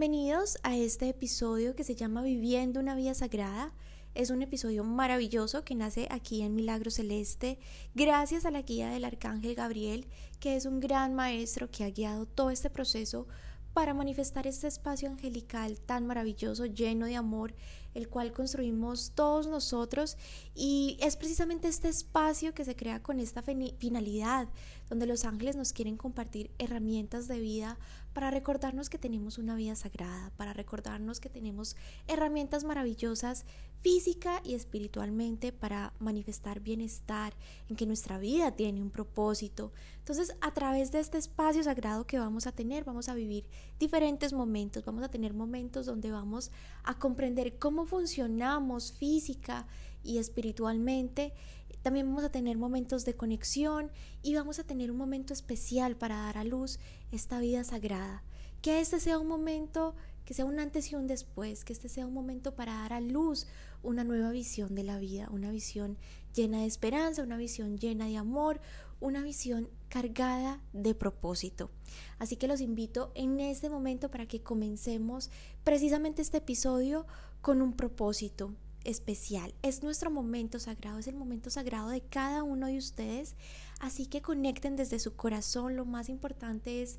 Bienvenidos a este episodio que se llama Viviendo una vida sagrada. Es un episodio maravilloso que nace aquí en Milagro Celeste, gracias a la guía del Arcángel Gabriel, que es un gran maestro que ha guiado todo este proceso para manifestar este espacio angelical tan maravilloso, lleno de amor, el cual construimos todos nosotros. Y es precisamente este espacio que se crea con esta finalidad, donde los ángeles nos quieren compartir herramientas de vida para recordarnos que tenemos una vida sagrada, para recordarnos que tenemos herramientas maravillosas física y espiritualmente para manifestar bienestar, en que nuestra vida tiene un propósito. Entonces, a través de este espacio sagrado que vamos a tener, vamos a vivir diferentes momentos, vamos a tener momentos donde vamos a comprender cómo funcionamos física y espiritualmente también vamos a tener momentos de conexión y vamos a tener un momento especial para dar a luz esta vida sagrada. Que este sea un momento, que sea un antes y un después, que este sea un momento para dar a luz una nueva visión de la vida, una visión llena de esperanza, una visión llena de amor, una visión cargada de propósito. Así que los invito en este momento para que comencemos precisamente este episodio con un propósito, especial. Es nuestro momento sagrado, es el momento sagrado de cada uno de ustedes. Así que conecten desde su corazón. Lo más importante es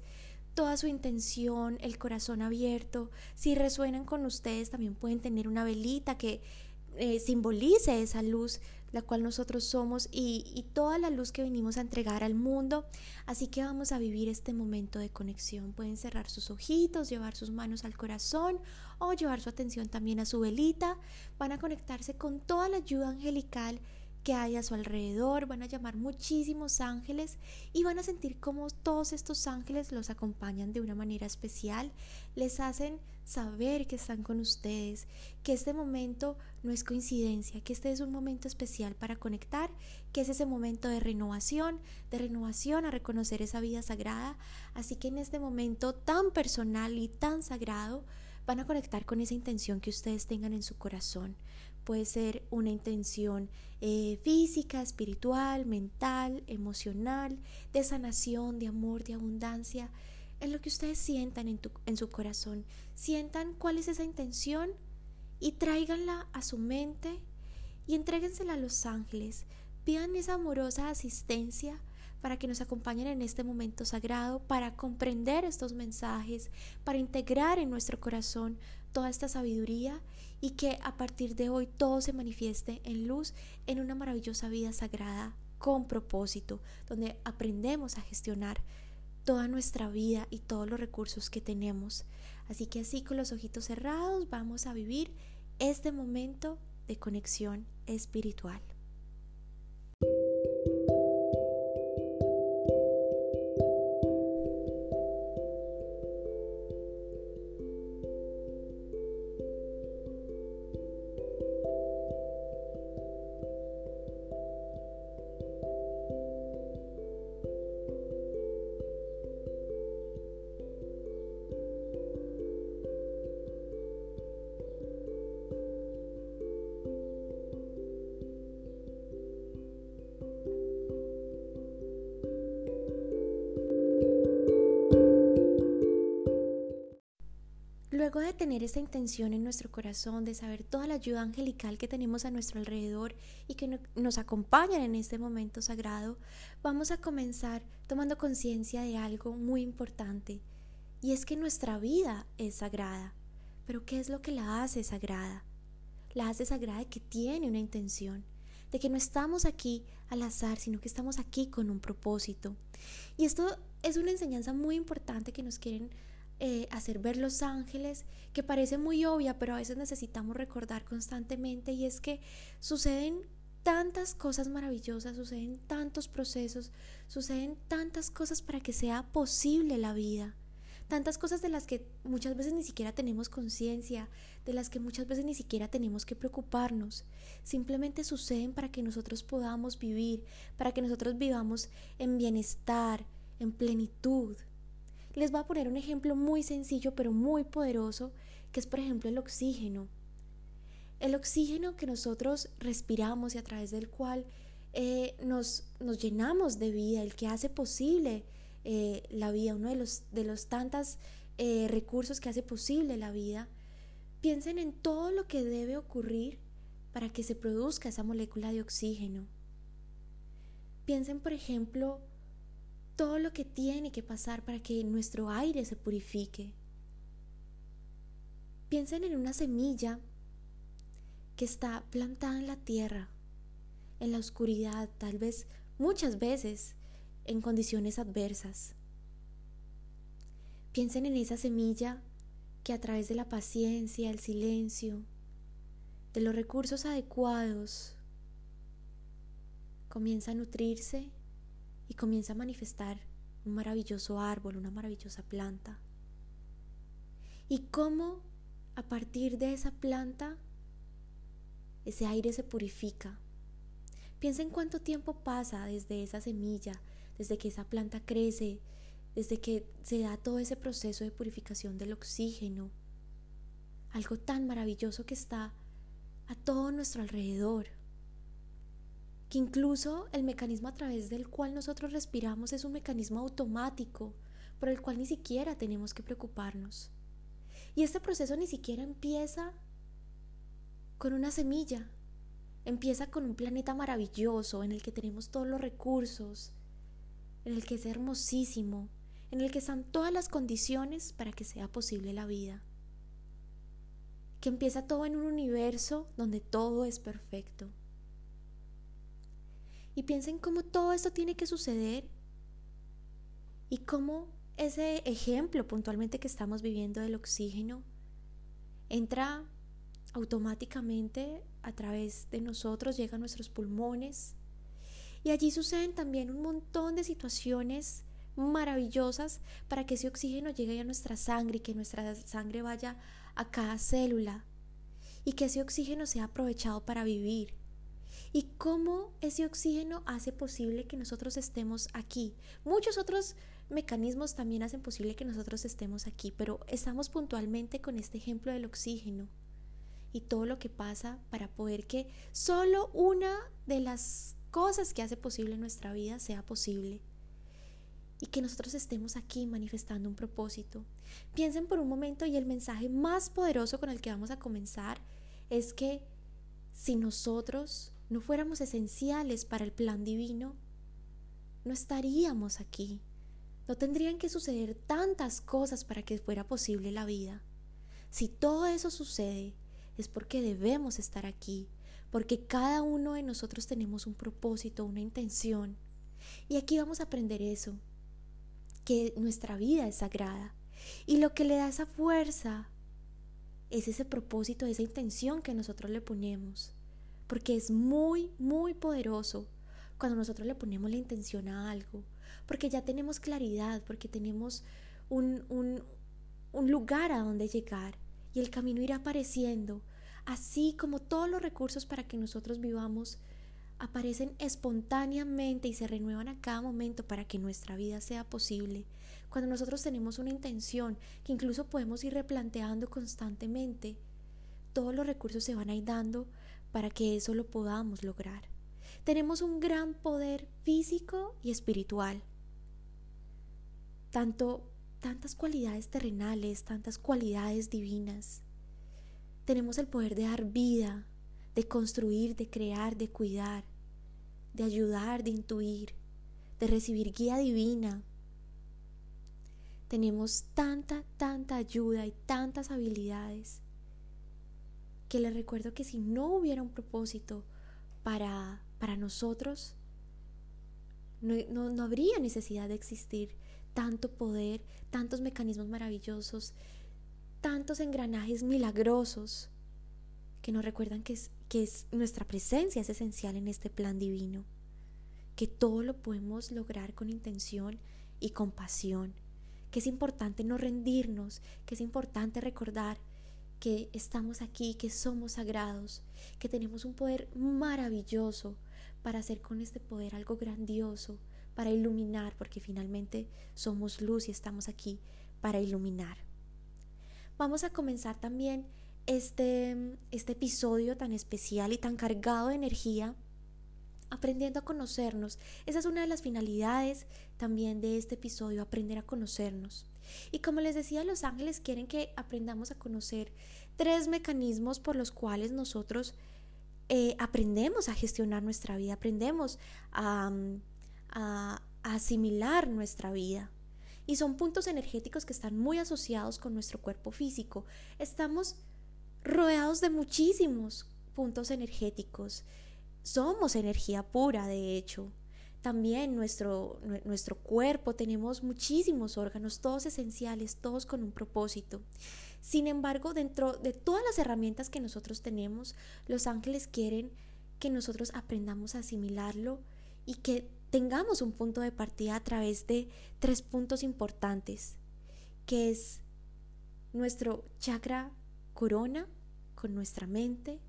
toda su intención, el corazón abierto. Si resuenan con ustedes, también pueden tener una velita que eh, simbolice esa luz la cual nosotros somos y, y, toda la luz que venimos a entregar al mundo. Así que vamos a vivir este momento de conexión. Pueden cerrar sus ojitos, llevar sus manos al corazón o llevar su atención también a su velita. Van a conectarse con toda la ayuda angelical que hay a su alrededor, van a llamar muchísimos ángeles y van a sentir cómo todos estos ángeles los acompañan de una manera especial, les hacen saber que están con ustedes, que este momento no es coincidencia, que este es un momento especial para conectar, que es ese momento de renovación, de renovación a reconocer esa vida sagrada. Así que en este momento tan personal y tan sagrado, van a conectar con esa intención que ustedes tengan en su corazón. Puede ser una intención eh, física, espiritual, mental, emocional, de sanación, de amor, de abundancia en lo que ustedes sientan en, su corazón. Sientan cuál es esa intención y tráiganla a su mente y entréguensela a los ángeles. Pidan esa amorosa asistencia para que nos acompañen en este momento sagrado, para comprender estos mensajes, para integrar en nuestro corazón toda esta sabiduría y que a partir de hoy todo se manifieste en luz en una maravillosa vida sagrada con propósito, donde aprendemos a gestionar toda nuestra vida y todos los recursos que tenemos. Así que así con los ojitos cerrados vamos a vivir este momento de conexión espiritual. De tener esta intención en nuestro corazón, de saber toda la ayuda angelical que tenemos a nuestro alrededor y que nos acompañan en este momento sagrado, vamos a comenzar tomando conciencia de algo muy importante, y es que nuestra vida es sagrada. Pero ¿qué es lo que la hace sagrada? La hace sagrada de que tiene una intención, de que no estamos aquí al azar, sino que estamos aquí con un propósito. Y esto es una enseñanza muy importante que nos quieren eh, hacer ver los ángeles, que parece muy obvia, pero a veces necesitamos recordar constantemente, y es que suceden tantas cosas maravillosas, suceden tantos procesos, suceden tantas cosas para que sea posible la vida, tantas cosas de las que muchas veces ni siquiera tenemos conciencia, de las que muchas veces ni siquiera tenemos que preocuparnos, simplemente suceden para que nosotros podamos vivir, para que nosotros vivamos en bienestar, en plenitud. Les voy a poner un ejemplo muy sencillo pero muy poderoso, que es por ejemplo el oxígeno. El oxígeno que nosotros respiramos y a través del cual eh, nos, nos, llenamos de vida, el que hace posible eh, la vida, uno de los, de los tantas eh, recursos que hace posible la vida, piensen en todo lo que debe ocurrir para que se produzca esa molécula de oxígeno. Piensen, por ejemplo, todo lo que tiene que pasar para que nuestro aire se purifique. Piensen en una semilla que está plantada en la tierra, en la oscuridad, tal vez muchas veces en condiciones adversas. Piensen en esa semilla que a través de la paciencia, el silencio, de los recursos adecuados, comienza a nutrirse y comienza a manifestar un maravilloso árbol, una maravillosa planta. Y cómo a partir de esa planta ese aire se purifica. Piensa en cuánto tiempo pasa desde esa semilla, desde que esa planta crece, desde que se da todo ese proceso de purificación del oxígeno. Algo tan maravilloso que está a todo nuestro alrededor. Que incluso el mecanismo a través del cual nosotros respiramos es un mecanismo automático, por el cual ni siquiera tenemos que preocuparnos. Y este proceso ni siquiera empieza con una semilla. Empieza con un planeta maravilloso en el que tenemos todos los recursos, en el que es hermosísimo, en el que están todas las condiciones para que sea posible la vida. Que empieza todo en un universo donde todo es perfecto. Y piensen cómo todo esto tiene que suceder y cómo ese ejemplo puntualmente que estamos viviendo del oxígeno entra automáticamente a través de nosotros, llega a nuestros pulmones. Y allí suceden también un montón de situaciones maravillosas para que ese oxígeno llegue a nuestra sangre y que nuestra sangre vaya a cada célula y que ese oxígeno sea aprovechado para vivir. Y cómo ese oxígeno hace posible que nosotros estemos aquí. Muchos otros mecanismos también hacen posible que nosotros estemos aquí, pero estamos puntualmente con este ejemplo del oxígeno y todo lo que pasa para poder que solo una de las cosas que hace posible nuestra vida sea posible y que nosotros estemos aquí manifestando un propósito. Piensen por un momento y el mensaje más poderoso con el que vamos a comenzar es que si nosotros no fuéramos esenciales para el plan divino, no estaríamos aquí. No tendrían que suceder tantas cosas para que fuera posible la vida. Si todo eso sucede, es porque debemos estar aquí, porque cada uno de nosotros tenemos un propósito, una intención. Y aquí vamos a aprender eso, que nuestra vida es sagrada. Y lo que le da esa fuerza es ese propósito, esa intención que nosotros le ponemos. Porque es muy, muy poderoso cuando nosotros le ponemos la intención a algo. Porque ya tenemos claridad, porque tenemos un, un, un lugar a donde llegar y el camino irá apareciendo, así como todos los recursos para que nosotros vivamos aparecen espontáneamente y se renuevan a cada momento para que nuestra vida sea posible. Cuando nosotros tenemos una intención que incluso podemos ir replanteando constantemente, todos los recursos se van a ir dando para que eso lo podamos lograr. Tenemos un gran poder físico y espiritual. Tanto tantas cualidades terrenales, tantas cualidades divinas. Tenemos el poder de dar vida, de construir, de crear, de cuidar, de ayudar, de intuir, de recibir guía divina. Tenemos tanta, tanta ayuda y tantas habilidades que les recuerdo que si no hubiera un propósito para, para nosotros, no, no, no habría necesidad de existir tanto poder, tantos mecanismos maravillosos, tantos engranajes milagrosos que nos recuerdan que, es, que es, nuestra presencia es esencial en este plan divino, que todo lo podemos lograr con intención y compasión, que es importante no rendirnos, que es importante recordar que estamos aquí, que somos sagrados, que tenemos un poder maravilloso para hacer con este poder algo grandioso, para iluminar, porque finalmente somos luz y estamos aquí para iluminar. Vamos a comenzar también este, este episodio tan especial y tan cargado de energía aprendiendo a conocernos. Esa es una de las finalidades también de este episodio, aprender a conocernos. Y como les decía, los ángeles quieren que aprendamos a conocer tres mecanismos por los cuales nosotros eh, aprendemos a gestionar nuestra vida, aprendemos a, a asimilar nuestra vida. Y son puntos energéticos que están muy asociados con nuestro cuerpo físico. Estamos rodeados de muchísimos puntos energéticos. Somos energía pura, de hecho. También nuestro, nuestro cuerpo tenemos muchísimos órganos, todos esenciales, todos con un propósito. Sin embargo, dentro de todas las herramientas que nosotros tenemos, los ángeles quieren que nosotros aprendamos a asimilarlo y que tengamos un punto de partida a través de tres puntos importantes, que es nuestro chakra corona con nuestra mente,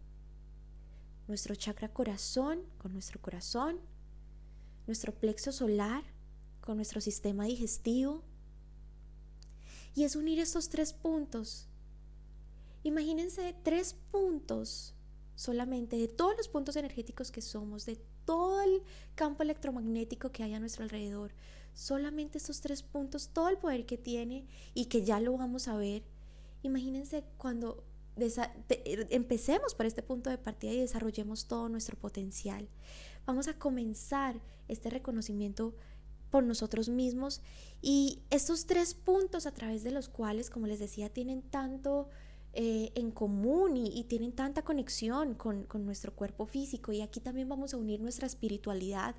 nuestro chakra corazón con nuestro corazón, nuestro plexo solar con nuestro sistema digestivo. Y es unir estos tres puntos. Imagínense tres puntos solamente de todos los puntos energéticos que somos, de todo el campo electromagnético que hay a nuestro alrededor. Solamente estos tres puntos, todo el poder que tiene y que ya lo vamos a ver. Imagínense cuando empecemos por este punto de partida y desarrollemos todo nuestro potencial. Vamos a comenzar este reconocimiento por nosotros mismos. Y estos tres puntos a través de los cuales, como les decía, tienen tanto eh, en común y, tienen tanta conexión con, nuestro cuerpo físico. Y aquí también vamos a unir nuestra espiritualidad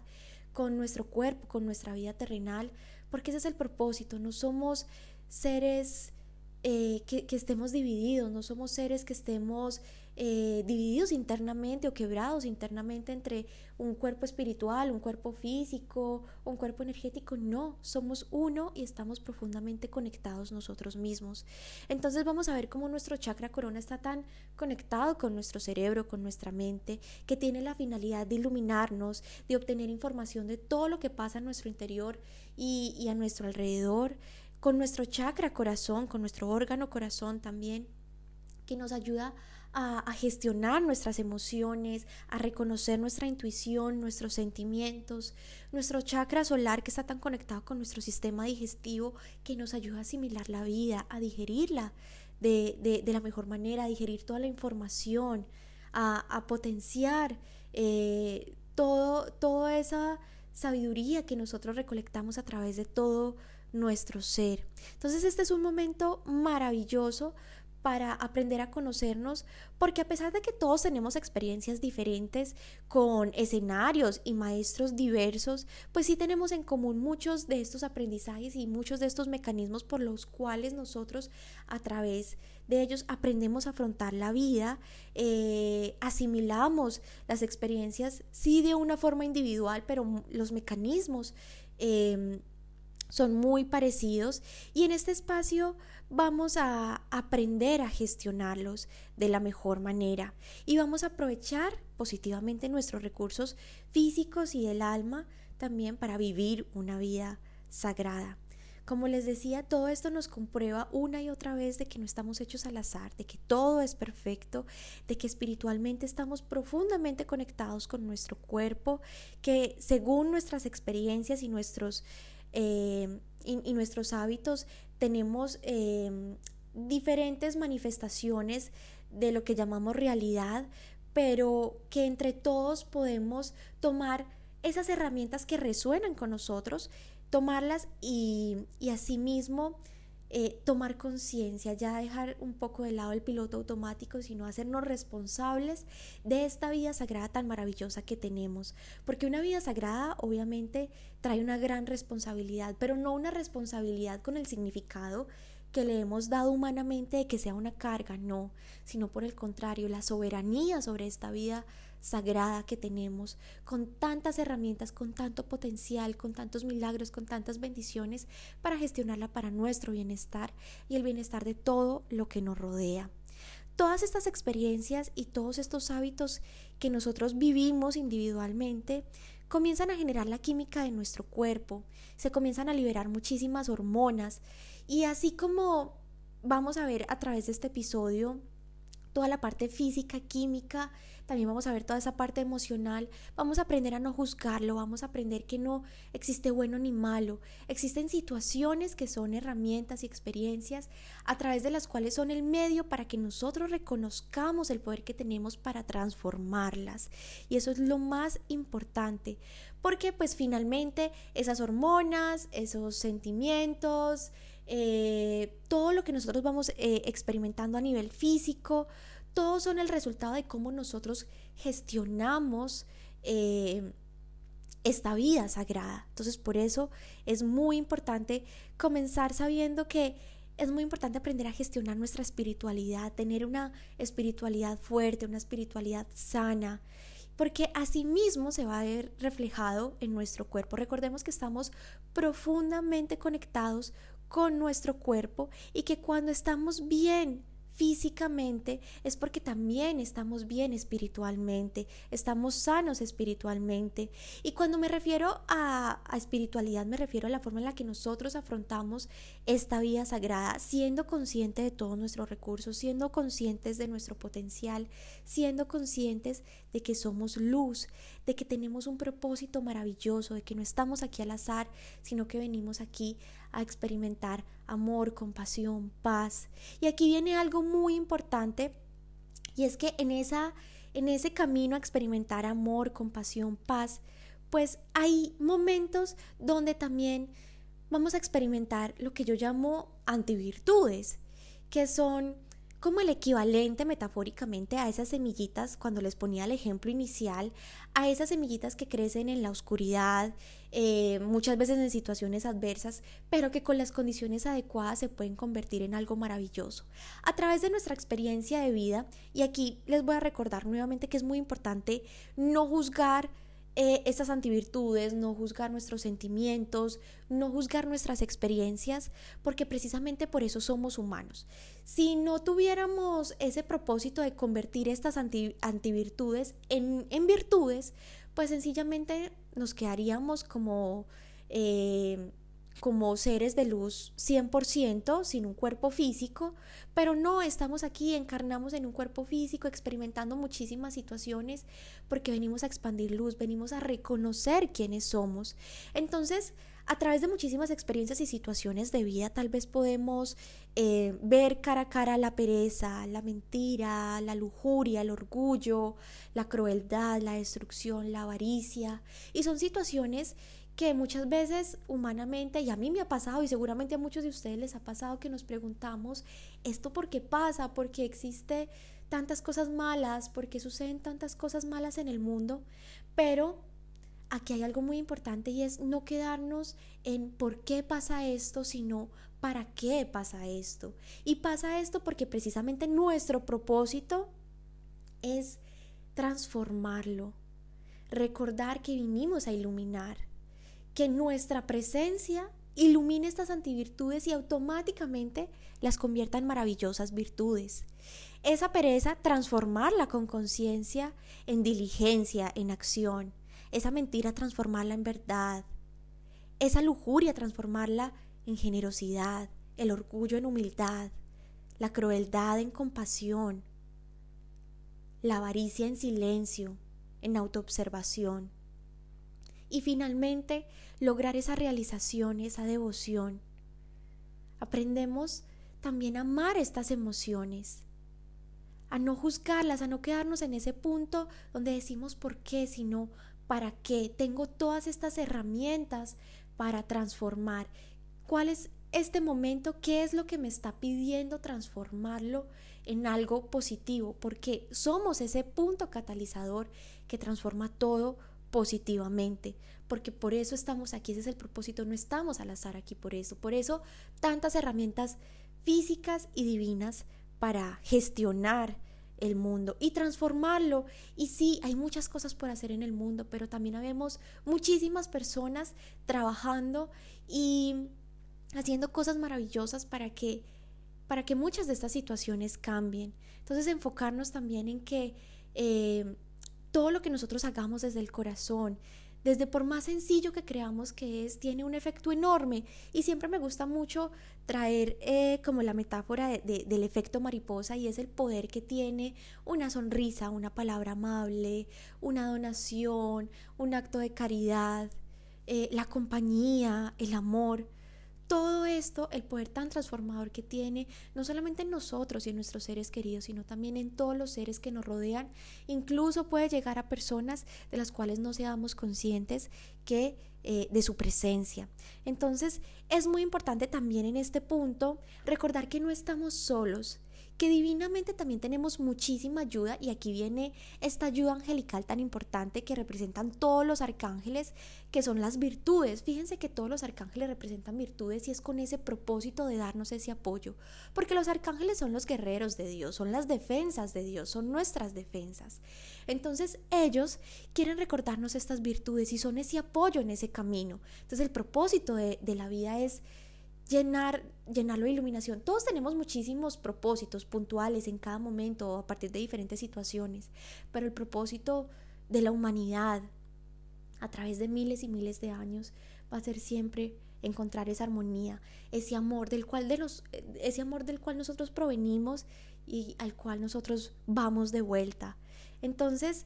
con nuestro cuerpo, con nuestra vida terrenal, porque ese es el propósito, no somos seres eh, que, estemos divididos, no somos seres que estemos eh, divididos internamente o quebrados internamente entre un cuerpo espiritual, un cuerpo físico, un cuerpo energético, no, somos uno y estamos profundamente conectados nosotros mismos. Entonces vamos a ver cómo nuestro chakra corona está tan conectado con nuestro cerebro, con nuestra mente, que tiene la finalidad de iluminarnos, de obtener información de todo lo que pasa en nuestro interior y, y a nuestro alrededor con nuestro chakra corazón, con nuestro órgano corazón también, que nos ayuda a, gestionar nuestras emociones, a reconocer nuestra intuición, nuestros sentimientos, nuestro chakra solar que está tan conectado con nuestro sistema digestivo, que nos ayuda a asimilar la vida, a digerirla de, la mejor manera, a digerir toda la información, a, potenciar eh, todo, toda esa sabiduría que nosotros recolectamos a través de todo nuestro ser. Entonces este es un momento maravilloso para aprender a conocernos, porque a pesar de que todos tenemos experiencias diferentes con escenarios y maestros diversos, pues sí tenemos en común muchos de estos aprendizajes y muchos de estos mecanismos por los cuales nosotros a través de ellos aprendemos a afrontar la vida, eh, asimilamos las experiencias, sí de una forma individual, pero los mecanismos em, son muy parecidos. Y en este espacio vamos a aprender a gestionarlos de la mejor manera y vamos a aprovechar positivamente nuestros recursos físicos y del alma también para vivir una vida sagrada. Como les decía, todo esto nos comprueba una y otra vez de que no estamos hechos al azar, de que todo es perfecto, de que espiritualmente estamos profundamente conectados con nuestro cuerpo, que según nuestras experiencias y nuestros eh, y, nuestros hábitos tenemos em, diferentes manifestaciones de lo que llamamos realidad, pero que entre todos podemos tomar esas herramientas que resuenan con nosotros, tomarlas y, y asimismo eh, tomar conciencia, ya dejar un poco de lado el piloto automático, sino hacernos responsables de esta vida sagrada tan maravillosa que tenemos. Porque una vida sagrada obviamente trae una gran responsabilidad, pero no una responsabilidad con el significado que le hemos dado humanamente de que sea una carga, no, sino por el contrario, la soberanía sobre esta vida sagrada que tenemos, con tantas herramientas, con tanto potencial, con tantos milagros, con tantas bendiciones para gestionarla para nuestro bienestar y el bienestar de todo lo que nos rodea. Todas estas experiencias y todos estos hábitos que nosotros vivimos individualmente comienzan a generar la química de nuestro cuerpo, se comienzan a liberar muchísimas hormonas y así como vamos a ver a través de este episodio toda la parte física, química, también vamos a ver toda esa parte emocional, vamos a aprender a no juzgarlo, vamos a aprender que no existe bueno ni malo, existen situaciones que son herramientas y experiencias a través de las cuales son el medio para que nosotros reconozcamos el poder que tenemos para transformarlas. Y eso es lo más importante, porque pues finalmente esas hormonas, esos sentimientos, eh, todo lo que nosotros vamos eh, experimentando a nivel físico, todos son el resultado de cómo nosotros gestionamos eh, esta vida sagrada. Entonces por eso es muy importante comenzar sabiendo que es muy importante aprender a gestionar nuestra espiritualidad, tener una espiritualidad fuerte, una espiritualidad sana, porque mismo se va a ver reflejado en nuestro cuerpo. Recordemos que estamos profundamente conectados con nuestro cuerpo y que cuando estamos bien físicamente es porque también estamos bien espiritualmente, estamos sanos espiritualmente. Y cuando me refiero a, espiritualidad, me refiero a la forma en la que nosotros afrontamos esta vida sagrada, siendo consciente de todos nuestros recursos, siendo conscientes de nuestro potencial, siendo conscientes de que somos luz, de que tenemos un propósito maravilloso, de que no estamos aquí al azar, sino que venimos aquí a experimentar amor, compasión, paz. Y aquí viene algo muy importante y es que en esa en ese camino a experimentar amor, compasión, paz, pues hay momentos donde también vamos a experimentar lo que yo llamo antivirtudes, que son como el equivalente metafóricamente a esas semillitas, cuando les ponía el ejemplo inicial, a esas semillitas que crecen en la oscuridad, eh, muchas veces en situaciones adversas, pero que con las condiciones adecuadas se pueden convertir en algo maravilloso. A través de nuestra experiencia de vida, y aquí les voy a recordar nuevamente que es muy importante no juzgar eh, estas antivirtudes, no juzgar nuestros sentimientos, no juzgar nuestras experiencias, porque precisamente por eso somos humanos. Si no tuviéramos ese propósito de convertir estas antivirtudes en, en, virtudes, pues sencillamente nos quedaríamos como... Eh, como seres de luz 100%, sin un cuerpo físico, pero no estamos aquí, encarnamos en un cuerpo físico, experimentando muchísimas situaciones, porque venimos a expandir luz, venimos a reconocer quiénes somos. Entonces, a través de muchísimas experiencias y situaciones de vida, tal vez podemos eh, ver cara a cara la pereza, la mentira, la lujuria, el orgullo, la crueldad, la destrucción, la avaricia, y son situaciones que muchas veces humanamente, y a mí me ha pasado y seguramente a muchos de ustedes les ha pasado que nos preguntamos, ¿esto por qué pasa? ¿Por qué existe tantas cosas malas? ¿Por qué suceden tantas cosas malas en el mundo? Pero aquí hay algo muy importante y es no quedarnos en por qué pasa esto, sino para qué pasa esto. Y pasa esto porque precisamente nuestro propósito es transformarlo, recordar que vinimos a iluminar que nuestra presencia ilumine estas antivirtudes y automáticamente las convierta en maravillosas virtudes. Esa pereza, transformarla con conciencia en diligencia, en acción. Esa mentira, transformarla en verdad. Esa lujuria, transformarla en generosidad. El orgullo en humildad. La crueldad en compasión. La avaricia en silencio, en autoobservación y finalmente lograr esa realización, esa devoción. Aprendemos también a amar estas emociones, a no juzgarlas, a no quedarnos en ese punto donde decimos por qué, sino para qué. Tengo todas estas herramientas para transformar. ¿Cuál es este momento? ¿Qué es lo que me está pidiendo transformarlo en algo positivo? Porque somos ese punto catalizador que transforma todo positivamente, porque por eso estamos aquí, ese es el propósito, no estamos al azar aquí por eso, por eso tantas herramientas físicas y divinas para gestionar el mundo y transformarlo. Y sí, hay muchas cosas por hacer en el mundo, pero también habemos muchísimas personas trabajando y haciendo cosas maravillosas para que para que muchas de estas situaciones cambien. Entonces enfocarnos también en que eh, todo lo que nosotros hagamos desde el corazón, desde por más sencillo que creamos que es, tiene un efecto enorme. Y siempre me gusta mucho traer eh, como la metáfora del efecto mariposa y es el poder que tiene una sonrisa, una palabra amable, una donación, un acto de caridad, eh, la compañía, el amor todo esto, el poder tan transformador que tiene, no solamente en nosotros y en nuestros seres queridos, sino también en todos los seres que nos rodean, incluso puede llegar a personas de las cuales no seamos conscientes que eh, de su presencia. Entonces, es muy importante también en este punto recordar que no estamos solos, que divinamente también tenemos muchísima ayuda y aquí viene esta ayuda angelical tan importante que representan todos los arcángeles, que son las virtudes. Fíjense que todos los arcángeles representan virtudes y es con ese propósito de darnos ese apoyo, porque los arcángeles son los guerreros de Dios, son las defensas de Dios, son nuestras defensas. Entonces ellos quieren recordarnos estas virtudes y son ese apoyo en ese camino. Entonces el propósito de, de la vida es llenar, llenarlo de iluminación. Todos tenemos muchísimos propósitos puntuales en cada momento a partir de diferentes situaciones, pero el propósito de la humanidad a través de miles y miles de años va a ser siempre encontrar esa armonía, ese amor del cual de los, ese amor del cual nosotros provenimos y al cual nosotros vamos de vuelta. Entonces,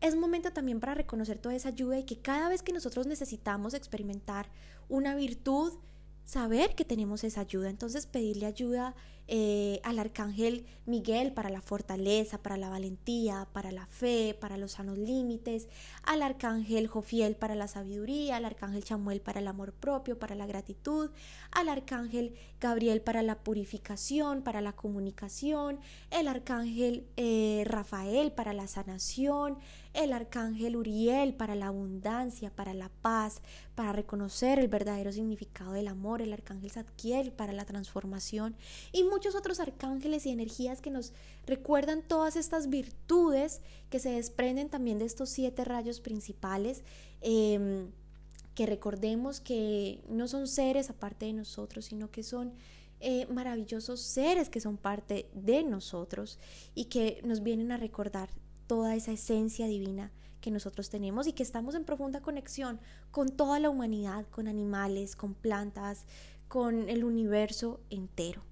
es momento también para reconocer toda esa ayuda y que cada vez que nosotros necesitamos experimentar una virtud, saber que tenemos esa ayuda. Entonces pedirle ayuda eh, al arcángel Miguel para la fortaleza, para la valentía, para la fe, para los sanos límites, al arcángel Jofiel para la sabiduría, al arcángel Chamuel para el amor propio, para la gratitud, al arcángel Gabriel para la purificación, para la comunicación, el arcángel eh, Rafael para la sanación, el arcángel Uriel para la abundancia, para la paz, para reconocer el verdadero significado del amor, el arcángel Zadkiel para la transformación y muchos otros arcángeles y energías que nos recuerdan todas estas virtudes que se desprenden también de estos siete rayos principales. Em, que recordemos que no son seres aparte de nosotros, sino que son eh, maravillosos seres que son parte de nosotros y que nos vienen a recordar toda esa esencia divina que nosotros tenemos y que estamos en profunda conexión con toda la humanidad, con animales, con plantas, con el universo entero.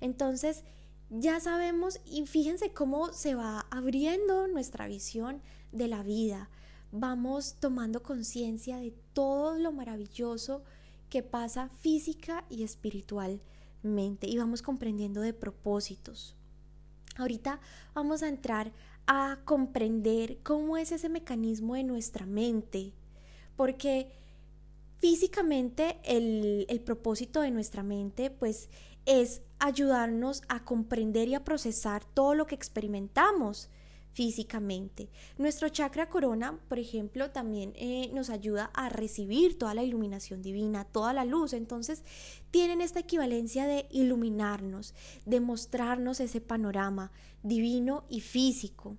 Entonces, ya sabemos y fíjense cómo se va abriendo nuestra visión de la vida. Vamos tomando conciencia de todo lo maravilloso que pasa física y espiritualmente y vamos comprendiendo de propósitos. Ahorita vamos a entrar a comprender cómo es ese mecanismo de nuestra mente, porque físicamente el, el propósito de nuestra mente pues es ayudarnos a comprender y a procesar todo lo que experimentamos físicamente. Nuestro chakra corona, por ejemplo, también eh, nos ayuda a recibir toda la iluminación divina, toda la luz. Entonces, tienen esta equivalencia de iluminarnos, de mostrarnos ese panorama divino y físico.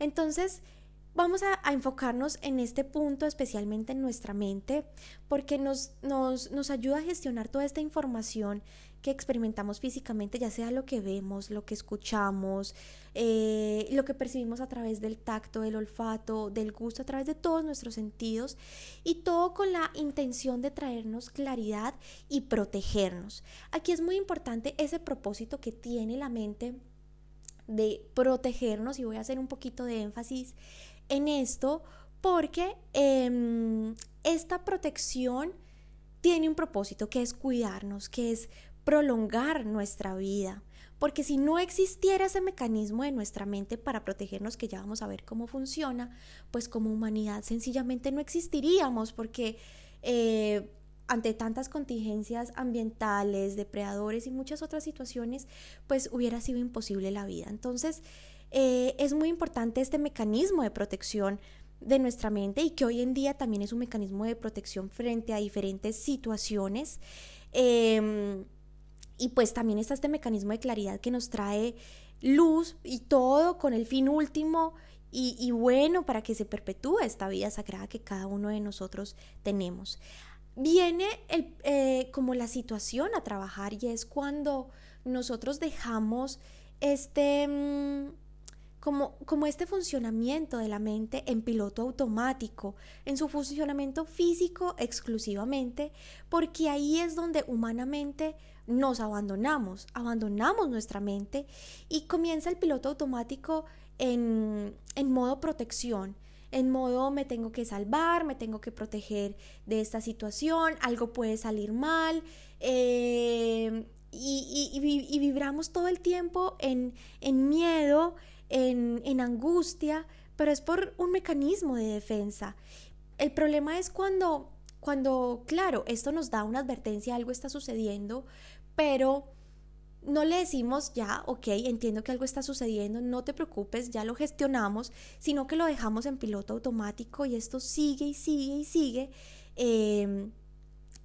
Entonces, vamos a, enfocarnos en este punto, especialmente en nuestra mente, porque nos, nos, nos ayuda a gestionar toda esta información que experimentamos físicamente, ya sea lo que vemos, lo que escuchamos, eh, lo que percibimos a través del tacto, del olfato, del gusto, a través de todos nuestros sentidos y todo con la intención de traernos claridad y protegernos. Aquí es muy importante ese propósito que tiene la mente de protegernos y voy a hacer un poquito de énfasis en esto porque em, esta protección tiene un propósito que es cuidarnos, que es prolongar nuestra vida. Porque si no existiera ese mecanismo de nuestra mente para protegernos, que ya vamos a ver cómo funciona, pues como humanidad sencillamente no existiríamos, porque eh, ante tantas contingencias ambientales, depredadores y muchas otras situaciones, pues hubiera sido imposible la vida. Entonces, eh, es muy importante este mecanismo de protección de nuestra mente y que hoy en día también es un mecanismo de protección frente a diferentes situaciones. Em, y pues también está este mecanismo de claridad que nos trae luz y todo con el fin último y, bueno para que se perpetúe esta vida sagrada que cada uno de nosotros tenemos. Viene el, eh, como la situación a trabajar y es cuando nosotros dejamos este, mm, como, como este funcionamiento de la mente en piloto automático, en su funcionamiento físico exclusivamente, porque ahí es donde humanamente nos abandonamos, abandonamos nuestra mente y comienza el piloto automático en, en modo protección, en modo me tengo que salvar, me tengo que proteger de esta situación, algo puede salir mal, eh, y, vibramos todo el tiempo en, en miedo, en, en angustia, pero es por un mecanismo de defensa. El problema es cuando, cuando, claro, esto nos da una advertencia, algo está sucediendo, pero no le decimos ya, ok, entiendo que algo está sucediendo, no te preocupes, ya lo gestionamos, sino que lo dejamos en piloto automático y esto sigue y sigue y sigue. Em,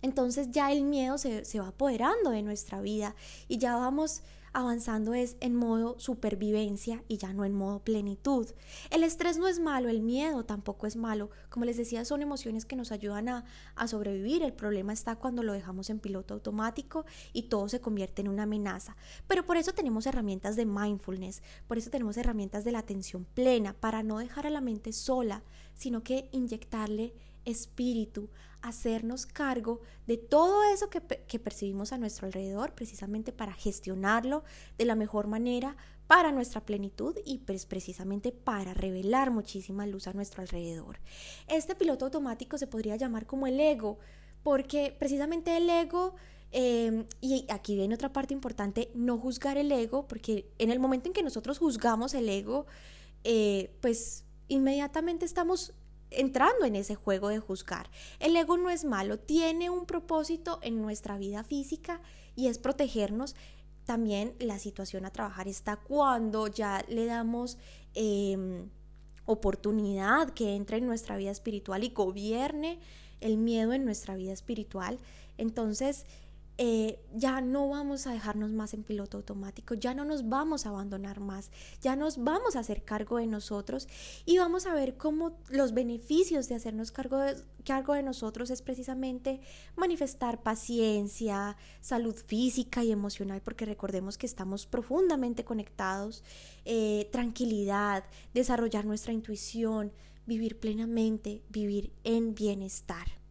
entonces ya el miedo se, se va apoderando de nuestra vida y ya vamos avanzando es en modo supervivencia y ya no en modo plenitud. El estrés no es malo, el miedo tampoco es malo. Como les decía, son emociones que nos ayudan a, a sobrevivir. El problema está cuando lo dejamos en piloto automático y todo se convierte en una amenaza. Pero por eso tenemos herramientas de mindfulness, por eso tenemos herramientas de la atención plena, para no dejar a la mente sola, sino que inyectarle espíritu, hacernos cargo de todo eso que, percibimos a nuestro alrededor, precisamente para gestionarlo de la mejor manera para nuestra plenitud y pues precisamente para revelar muchísima luz a nuestro alrededor. Este piloto automático se podría llamar como el ego, porque precisamente el ego... Em, y aquí viene otra parte importante, no juzgar el ego, porque en el momento en que nosotros juzgamos el ego, eh, pues inmediatamente estamos entrando en ese juego de juzgar. El ego no es malo, tiene un propósito en nuestra vida física y es protegernos. También la situación a trabajar está cuando ya le damos em, oportunidad que entre en nuestra vida espiritual y gobierne el miedo en nuestra vida espiritual. Entonces, eh, ya no vamos a dejarnos más en piloto automático, ya no nos vamos a abandonar más, ya nos vamos a hacer cargo de nosotros y vamos a ver cómo los beneficios de hacernos cargo de, de nosotros es precisamente manifestar paciencia, salud física y emocional, porque recordemos que estamos profundamente conectados, eh, tranquilidad, desarrollar nuestra intuición, vivir plenamente, vivir en bienestar.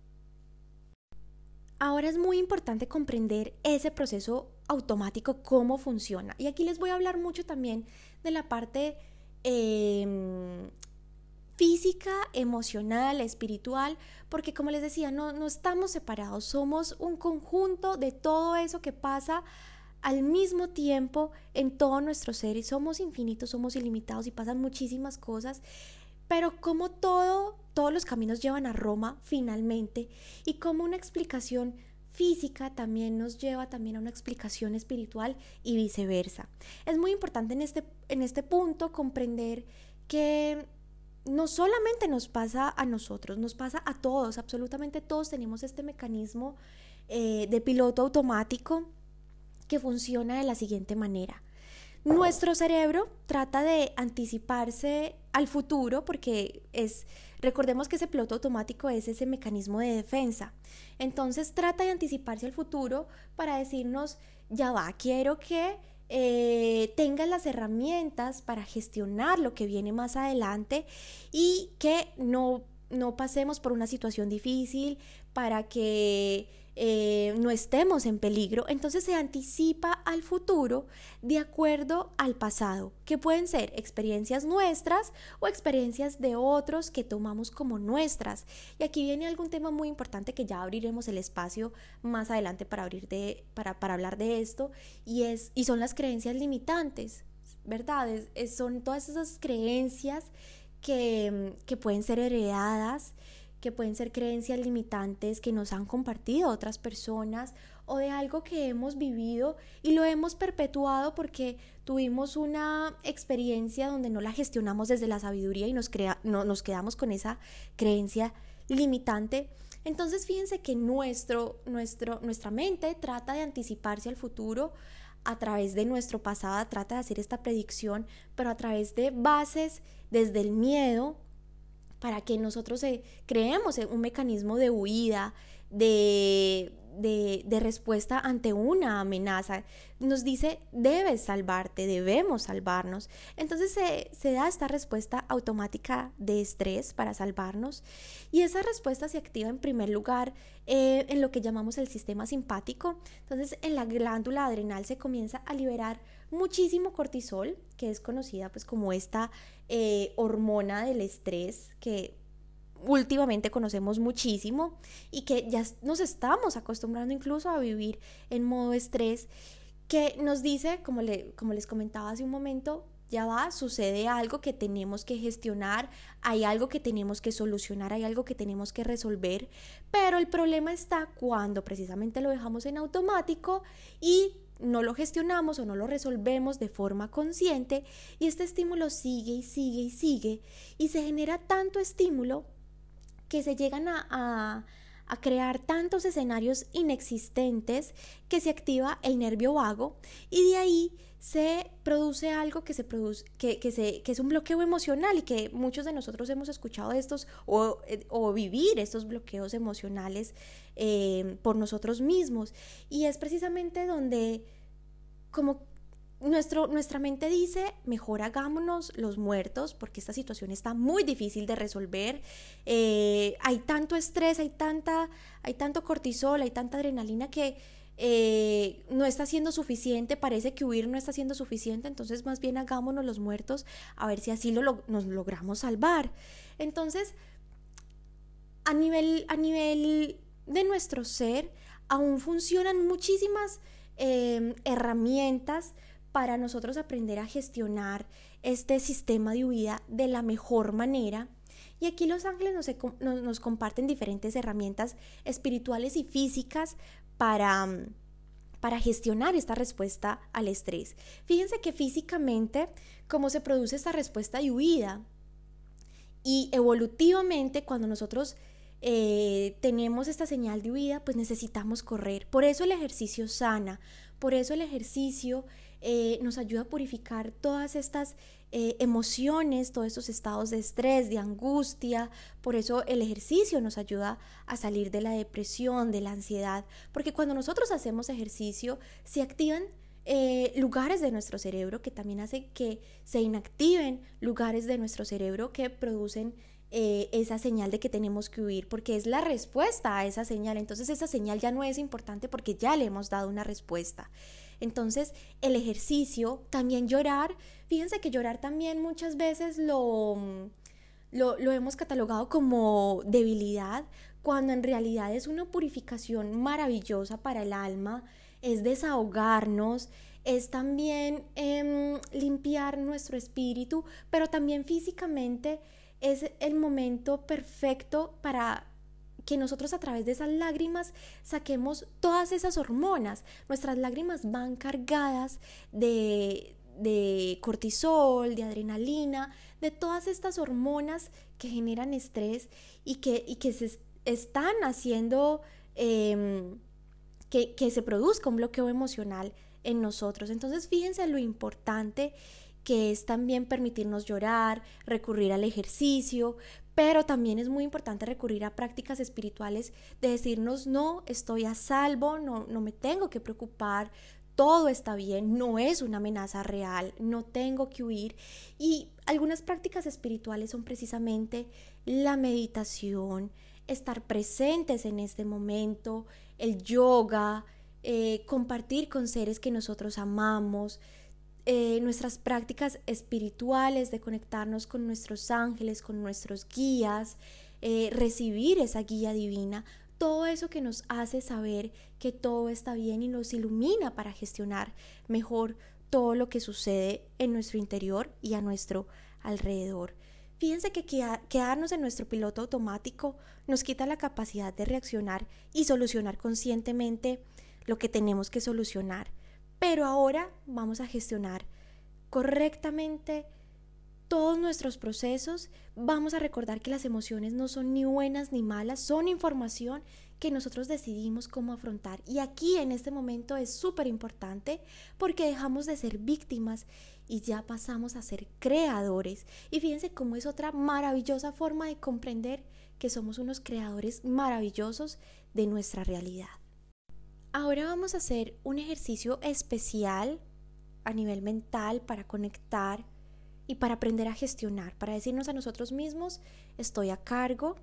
Ahora es muy importante comprender ese proceso automático, cómo funciona. Y aquí les voy a hablar mucho también de la parte em, física, emocional, espiritual, porque como les decía, no, no estamos separados, somos un conjunto de todo eso que pasa al mismo tiempo en todo nuestro ser y somos infinitos, somos ilimitados y pasan muchísimas cosas, pero como todo todos los caminos llevan a Roma finalmente y como una explicación física también nos lleva también a una explicación espiritual y viceversa. Es muy importante en este, en este punto comprender que no solamente nos pasa a nosotros, nos pasa a todos, absolutamente todos tenemos este mecanismo eh, de piloto automático que funciona de la siguiente manera. Nuestro cerebro trata de anticiparse al futuro porque es, recordemos que ese piloto automático es ese mecanismo de defensa. Entonces trata de anticiparse al futuro para decirnos, ya va, quiero que eh, tengas las herramientas para gestionar lo que viene más adelante y que no, no pasemos por una situación difícil, para que eh, no estemos en peligro, entonces se anticipa al futuro de acuerdo al pasado, que pueden ser experiencias nuestras o experiencias de otros que tomamos como nuestras. Y aquí viene algún tema muy importante que ya abriremos el espacio más adelante para, abrir de, para, para hablar de esto, y, es, y son las creencias limitantes, ¿verdad? son todas esas creencias que, que pueden ser heredadas que pueden ser creencias limitantes que nos han compartido otras personas o de algo que hemos vivido y lo hemos perpetuado porque tuvimos una experiencia donde no la gestionamos desde la sabiduría y nos, crea, no, nos quedamos con esa creencia limitante. Entonces fíjense que nuestro, nuestro, nuestra mente trata de anticiparse al futuro a través de nuestro pasado, trata de hacer esta predicción, pero a través de bases desde el miedo, para que nosotros eh, creemos un mecanismo de huida, de, de, respuesta ante una amenaza. Nos dice, debes salvarte, debemos salvarnos. Entonces se, se, da esta respuesta automática de estrés para salvarnos y esa respuesta se activa en primer lugar eh, en lo que llamamos el sistema simpático. Entonces en la glándula adrenal se comienza a liberar muchísimo cortisol, que es conocida pues como esta eh, hormona del estrés que últimamente conocemos muchísimo y que ya nos estamos acostumbrando incluso a vivir en modo estrés, que nos dice, como, le, como les comentaba hace un momento, ya va, sucede algo que tenemos que gestionar, hay algo que tenemos que solucionar, hay algo que tenemos que resolver, pero el problema está cuando precisamente lo dejamos en automático y no lo gestionamos o no lo resolvemos de forma consciente y este estímulo sigue y sigue y sigue y se genera tanto estímulo que se llegan a, crear tantos escenarios inexistentes que se activa el nervio vago y de ahí se produce algo que se produce que, se, que es un bloqueo emocional y que muchos de nosotros hemos escuchado estos o, eh, vivir estos bloqueos emocionales eh, por nosotros mismos. Y es precisamente donde como nuestro, nuestra mente dice, mejor hagámonos los muertos porque esta situación está muy difícil de resolver. Eh, hay tanto estrés, hay, tanta, hay tanto cortisol, hay tanta adrenalina que eh, no está siendo suficiente, parece que huir no está siendo suficiente, entonces más bien hagámonos los muertos a ver si así lo, nos logramos salvar. Entonces, a nivel, a nivel de nuestro ser, aún funcionan muchísimas eh, herramientas para nosotros aprender a gestionar este sistema de huida de la mejor manera. Y aquí los ángeles nos, comparten diferentes herramientas espirituales y físicas para, para gestionar esta respuesta al estrés. Fíjense que físicamente, cómo se produce esta respuesta de huida y evolutivamente cuando nosotros eh, tenemos esta señal de huida, pues necesitamos correr. Por eso el ejercicio sana, por eso el ejercicio eh, nos ayuda a purificar todas estas eh, emociones, todos estos estados de estrés, de angustia. Por eso el ejercicio nos ayuda a salir de la depresión, de la ansiedad, porque cuando nosotros hacemos ejercicio se activan eh, lugares de nuestro cerebro que también hace que se inactiven lugares de nuestro cerebro que producen esa señal de que tenemos que huir, porque es la respuesta a esa señal. Entonces esa señal ya no es importante porque ya le hemos dado una respuesta. Entonces, el ejercicio, también llorar, fíjense que llorar también muchas veces lo, lo, hemos catalogado como debilidad, cuando en realidad es una purificación maravillosa para el alma, es desahogarnos, es también em, limpiar nuestro espíritu, pero también físicamente es el momento perfecto para que nosotros a través de esas lágrimas saquemos todas esas hormonas. Nuestras lágrimas van cargadas de, de cortisol, de adrenalina, de todas estas hormonas que generan estrés y que, y que se están haciendo em, que, que se produzca un bloqueo emocional en nosotros. Entonces fíjense lo importante que es también permitirnos llorar, recurrir al ejercicio, pero también es muy importante recurrir a prácticas espirituales de decirnos, no, estoy a salvo, no, no me tengo que preocupar, todo está bien, no es una amenaza real, no tengo que huir. Y algunas prácticas espirituales son precisamente la meditación, estar presentes en este momento, el yoga, eh, compartir con seres que nosotros amamos, eh, nuestras prácticas espirituales, de conectarnos con nuestros ángeles, con nuestros guías, eh, recibir esa guía divina, todo eso que nos hace saber que todo está bien y nos ilumina para gestionar mejor todo lo que sucede en nuestro interior y a nuestro alrededor. Fíjense que quedarnos en nuestro piloto automático nos quita la capacidad de reaccionar y solucionar conscientemente lo que tenemos que solucionar. Pero ahora vamos a gestionar correctamente todos nuestros procesos, vamos a recordar que las emociones no son ni buenas ni malas, son información que nosotros decidimos cómo afrontar. Y aquí en este momento es súper importante porque dejamos de ser víctimas y ya pasamos a ser creadores. Y fíjense cómo es otra maravillosa forma de comprender que somos unos creadores maravillosos de nuestra realidad. Ahora vamos a hacer un ejercicio especial a nivel mental para conectar y para aprender a gestionar, para decirnos a nosotros mismos, estoy a cargo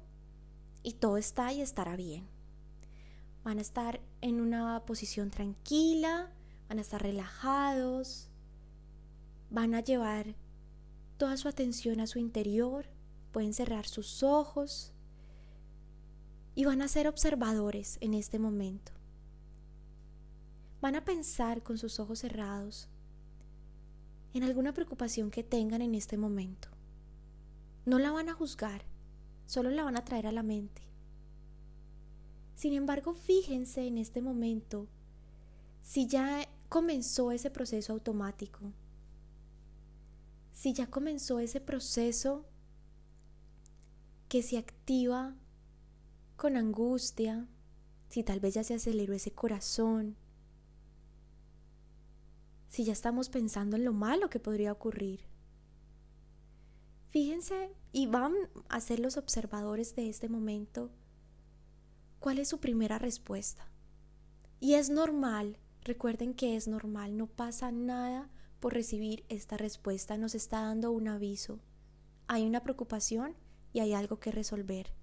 y todo está y estará bien. Van a estar en una posición tranquila, van a estar relajados, van a llevar toda su atención a su interior, pueden cerrar sus ojos y van a ser observadores en este momento. Van a pensar con sus ojos cerrados en alguna preocupación que tengan en este momento. No la van a juzgar, solo la van a traer a la mente. Sin embargo, fíjense en este momento si ya comenzó ese proceso automático, si ya comenzó ese proceso que se activa con angustia, si tal vez ya se aceleró ese corazón, si ya estamos pensando en lo malo que podría ocurrir. Fíjense y van a ser los observadores de este momento cuál es su primera respuesta. Y es normal, recuerden que es normal, no pasa nada por recibir esta respuesta, nos está dando un aviso. Hay una preocupación y hay algo que resolver.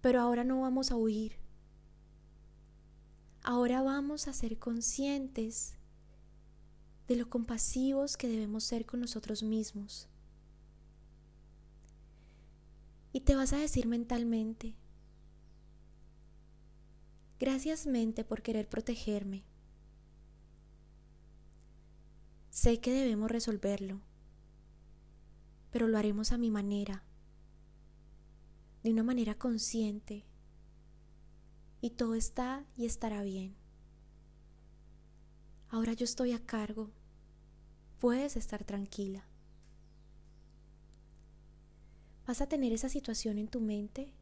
Pero ahora no vamos a huir. Ahora vamos a ser conscientes de lo compasivos que debemos ser con nosotros mismos. Y te vas a decir mentalmente, gracias mente por querer protegerme. Sé que debemos resolverlo, pero lo haremos a mi manera, de una manera consciente, y todo está y estará bien. Ahora yo estoy a cargo puedes estar tranquila. Vas a tener esa situación en tu mente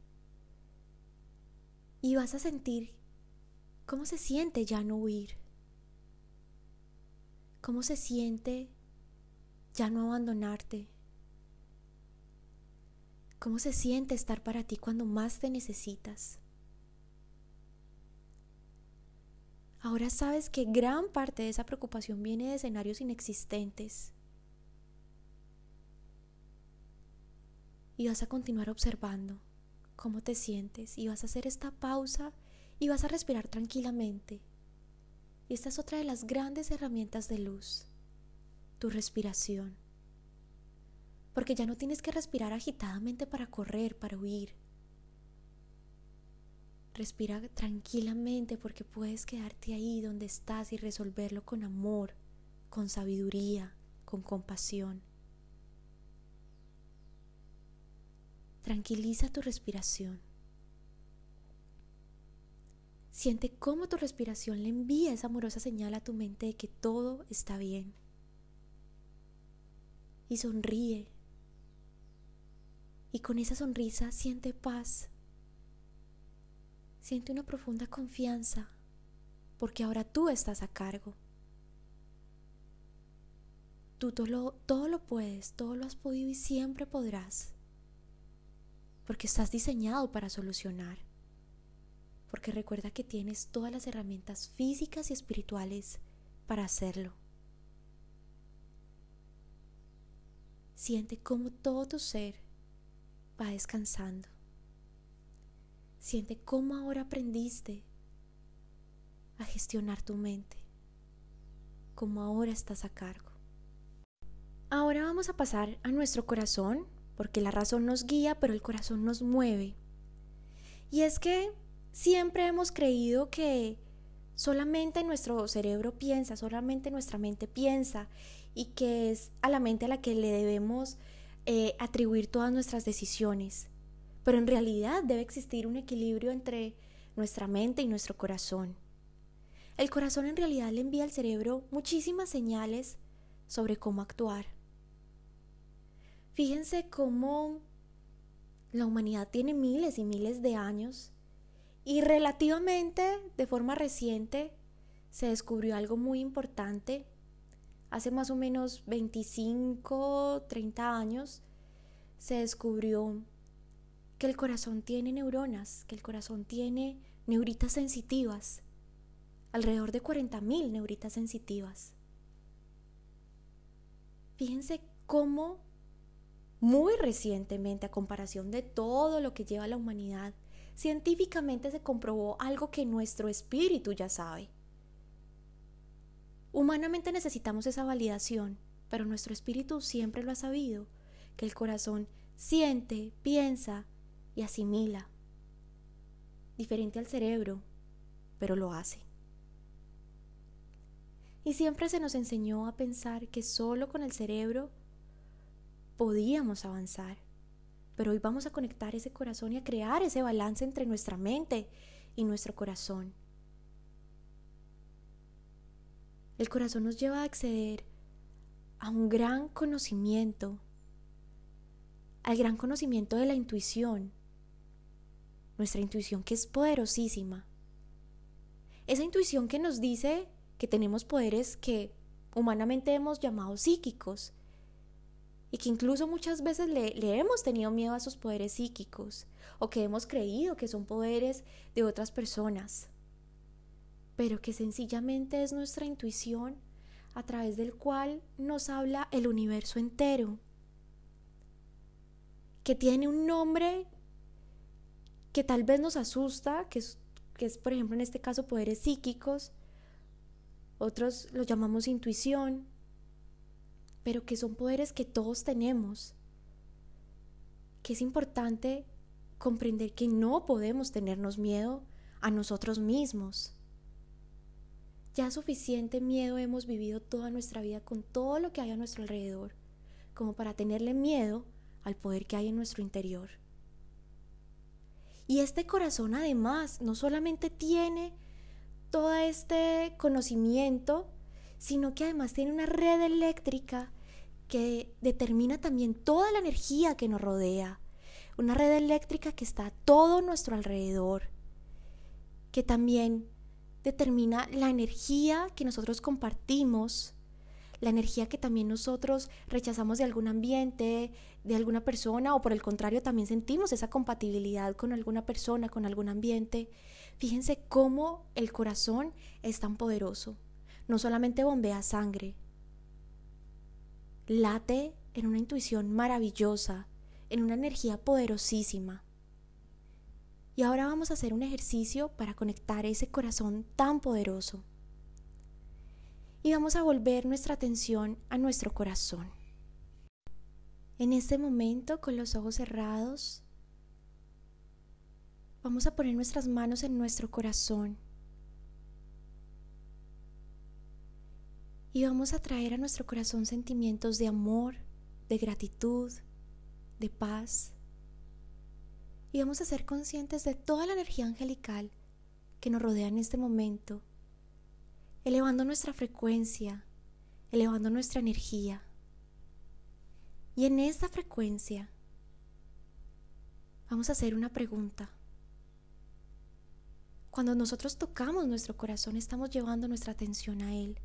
y vas a sentir cómo se siente ya no huir, cómo se siente ya no abandonarte, cómo se siente estar para ti cuando más te necesitas. Ahora sabes que gran parte de esa preocupación viene de escenarios inexistentes. Y vas a continuar observando cómo te sientes y vas a hacer esta pausa y vas a respirar tranquilamente. Y esta es otra de las grandes herramientas de luz, tu respiración. Porque ya no tienes que respirar agitadamente para correr, para huir Respira tranquilamente porque puedes quedarte ahí donde estás y resolverlo con amor, con sabiduría, con compasión. Tranquiliza tu respiración. Siente cómo tu respiración le envía esa amorosa señal a tu mente de que todo está bien. Y sonríe. Y con esa sonrisa siente paz Siente una profunda confianza porque ahora tú estás a cargo. Tú todo lo, todo lo puedes, todo lo has podido y siempre podrás. Porque estás diseñado para solucionar. Porque recuerda que tienes todas las herramientas físicas y espirituales para hacerlo. Siente cómo todo tu ser va descansando. Siente cómo ahora aprendiste a gestionar tu mente, cómo ahora estás a cargo. Ahora vamos a pasar a nuestro corazón, porque la razón nos guía, pero el corazón nos mueve. Y es que siempre hemos creído que solamente nuestro cerebro piensa, solamente nuestra mente piensa, y que es a la mente a la que le debemos eh, atribuir todas nuestras decisiones pero en realidad debe existir un equilibrio entre nuestra mente y nuestro corazón. El corazón en realidad le envía al cerebro muchísimas señales sobre cómo actuar. Fíjense cómo la humanidad tiene miles y miles de años y relativamente de forma reciente se descubrió algo muy importante. Hace más o menos 25, 30 años se descubrió que el corazón tiene neuronas, que el corazón tiene neuritas sensitivas, alrededor de 40.000 neuritas sensitivas. Fíjense cómo muy recientemente, a comparación de todo lo que lleva la humanidad, científicamente se comprobó algo que nuestro espíritu ya sabe. Humanamente necesitamos esa validación, pero nuestro espíritu siempre lo ha sabido, que el corazón siente, piensa y asimila. Diferente al cerebro, pero lo hace. Y siempre se nos enseñó a pensar que solo con el cerebro podíamos avanzar. Pero hoy vamos a conectar ese corazón y a crear ese balance entre nuestra mente y nuestro corazón. El corazón nos lleva a acceder a un gran conocimiento, al gran conocimiento de la intuición, nuestra intuición que es poderosísima. Esa intuición que nos dice que tenemos poderes que humanamente hemos llamado psíquicos y que incluso muchas veces le, le, hemos tenido miedo a esos poderes psíquicos o que hemos creído que son poderes de otras personas, pero que sencillamente es nuestra intuición a través del cual nos habla el universo entero, que tiene un nombre que tal vez nos asusta, que es, que es por ejemplo en este caso poderes psíquicos, otros los llamamos intuición, pero que son poderes que todos tenemos, que es importante comprender que no podemos tenernos miedo a nosotros mismos. Ya suficiente miedo hemos vivido toda nuestra vida con todo lo que hay a nuestro alrededor, como para tenerle miedo al poder que hay en nuestro interior. Y este corazón además no solamente tiene todo este conocimiento, sino que además tiene una red eléctrica que determina también toda la energía que nos rodea, una red eléctrica que está a todo nuestro alrededor, que también determina la energía que nosotros compartimos, la energía que también nosotros rechazamos de algún ambiente, de alguna persona, o por el contrario también sentimos esa compatibilidad con alguna persona, con algún ambiente. Fíjense cómo el corazón es tan poderoso. No solamente bombea sangre, late en una intuición maravillosa, en una energía poderosísima. Y ahora vamos a hacer un ejercicio para conectar ese corazón tan poderoso. Y vamos a volver nuestra atención a nuestro corazón. En este momento, con los ojos cerrados, vamos a poner nuestras manos en nuestro corazón y vamos a traer a nuestro corazón sentimientos de amor, de gratitud, de paz. Y vamos a ser conscientes de toda la energía angelical que nos rodea en este momento, elevando nuestra frecuencia, elevando nuestra energía. Y en esta frecuencia vamos a hacer una pregunta. Cuando nosotros tocamos nuestro corazón estamos llevando nuestra atención a Él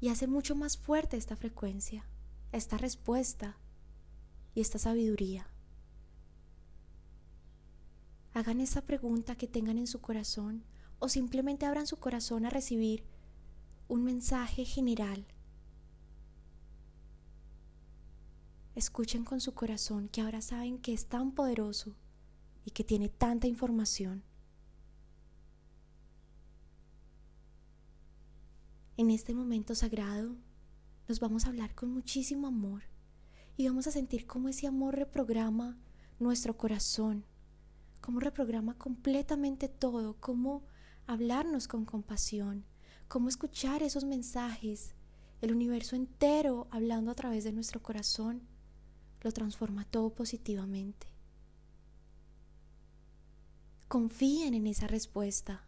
y hace mucho más fuerte esta frecuencia, esta respuesta y esta sabiduría. Hagan esa pregunta que tengan en su corazón o simplemente abran su corazón a recibir un mensaje general. Escuchen con su corazón que ahora saben que es tan poderoso y que tiene tanta información. En este momento sagrado nos vamos a hablar con muchísimo amor y vamos a sentir cómo ese amor reprograma nuestro corazón, cómo reprograma completamente todo, cómo hablarnos con compasión, cómo escuchar esos mensajes, el universo entero hablando a través de nuestro corazón, lo transforma todo positivamente. Confíen en esa respuesta.